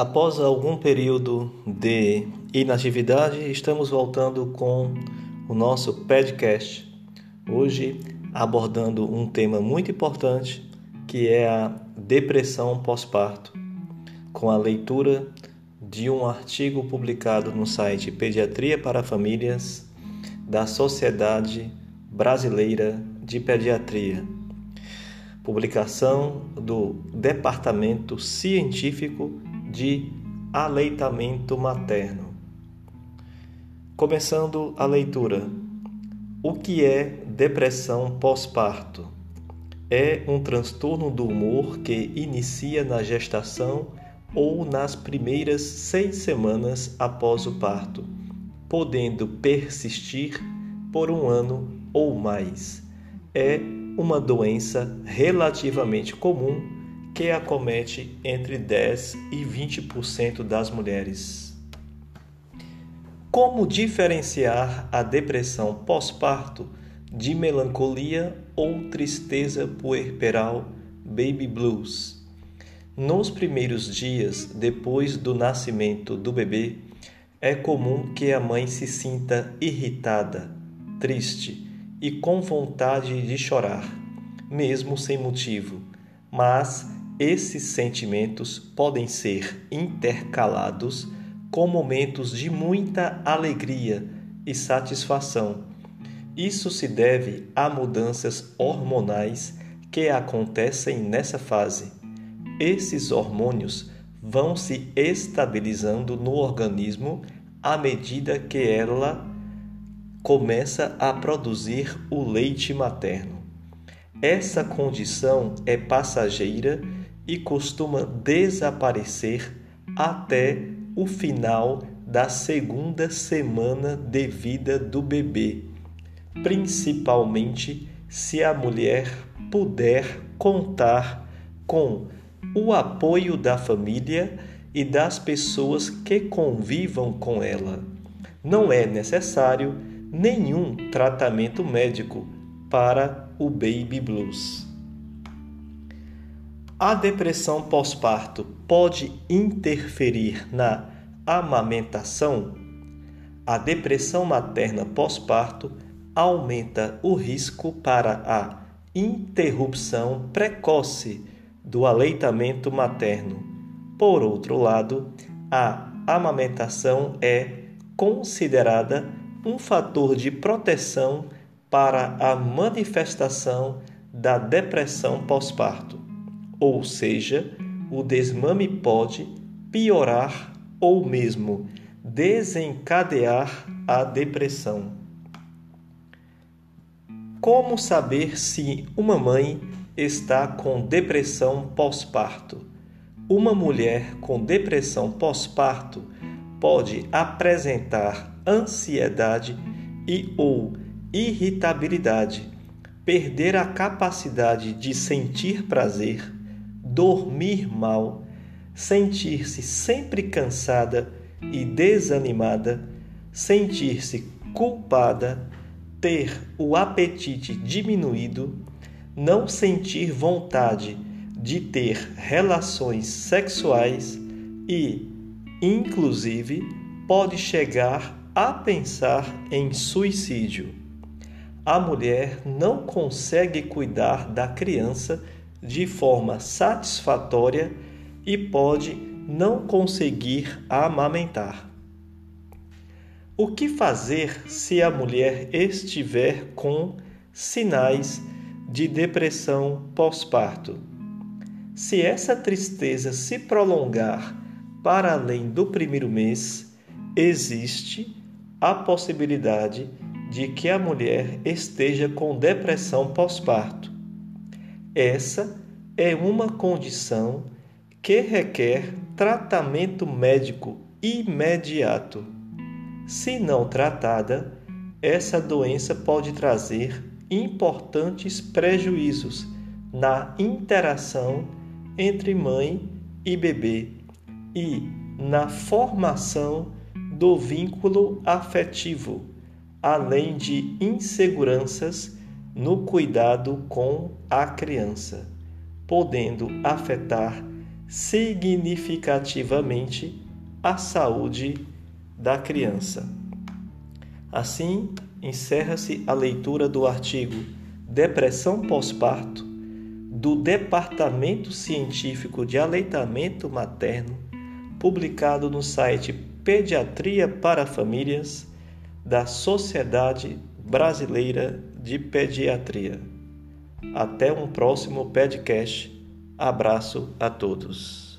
Após algum período de inatividade, estamos voltando com o nosso podcast. Hoje abordando um tema muito importante que é a depressão pós-parto, com a leitura de um artigo publicado no site Pediatria para Famílias da Sociedade Brasileira de Pediatria. Publicação do Departamento Científico de aleitamento materno. Começando a leitura. O que é depressão pós-parto? É um transtorno do humor que inicia na gestação ou nas primeiras seis semanas após o parto, podendo persistir por um ano ou mais. É uma doença relativamente comum que acomete entre 10 e 20% das mulheres. Como diferenciar a depressão pós-parto de melancolia ou tristeza puerperal baby blues? Nos primeiros dias depois do nascimento do bebê, é comum que a mãe se sinta irritada, triste e com vontade de chorar, mesmo sem motivo, mas esses sentimentos podem ser intercalados com momentos de muita alegria e satisfação. Isso se deve a mudanças hormonais que acontecem nessa fase. Esses hormônios vão se estabilizando no organismo à medida que ela começa a produzir o leite materno. Essa condição é passageira e costuma desaparecer até o final da segunda semana de vida do bebê, principalmente se a mulher puder contar com o apoio da família e das pessoas que convivam com ela. Não é necessário nenhum tratamento médico para o baby blues. A depressão pós-parto pode interferir na amamentação? A depressão materna pós-parto aumenta o risco para a interrupção precoce do aleitamento materno. Por outro lado, a amamentação é considerada um fator de proteção para a manifestação da depressão pós-parto ou seja, o desmame pode piorar ou mesmo desencadear a depressão. Como saber se uma mãe está com depressão pós-parto? Uma mulher com depressão pós-parto pode apresentar ansiedade e ou irritabilidade, perder a capacidade de sentir prazer, dormir mal, sentir-se sempre cansada e desanimada, sentir-se culpada, ter o apetite diminuído, não sentir vontade de ter relações sexuais e, inclusive, pode chegar a pensar em suicídio. A mulher não consegue cuidar da criança de forma satisfatória e pode não conseguir amamentar. O que fazer se a mulher estiver com sinais de depressão pós-parto? Se essa tristeza se prolongar para além do primeiro mês, existe a possibilidade de que a mulher esteja com depressão pós-parto. Essa é uma condição que requer tratamento médico imediato. Se não tratada, essa doença pode trazer importantes prejuízos na interação entre mãe e bebê e na formação do vínculo afetivo, além de inseguranças no cuidado com a criança, podendo afetar significativamente a saúde da criança. Assim, encerra-se a leitura do artigo Depressão pós-parto do Departamento Científico de Aleitamento Materno, publicado no site Pediatria para Famílias da Sociedade Brasileira de Pediatria. Até um próximo podcast. Abraço a todos.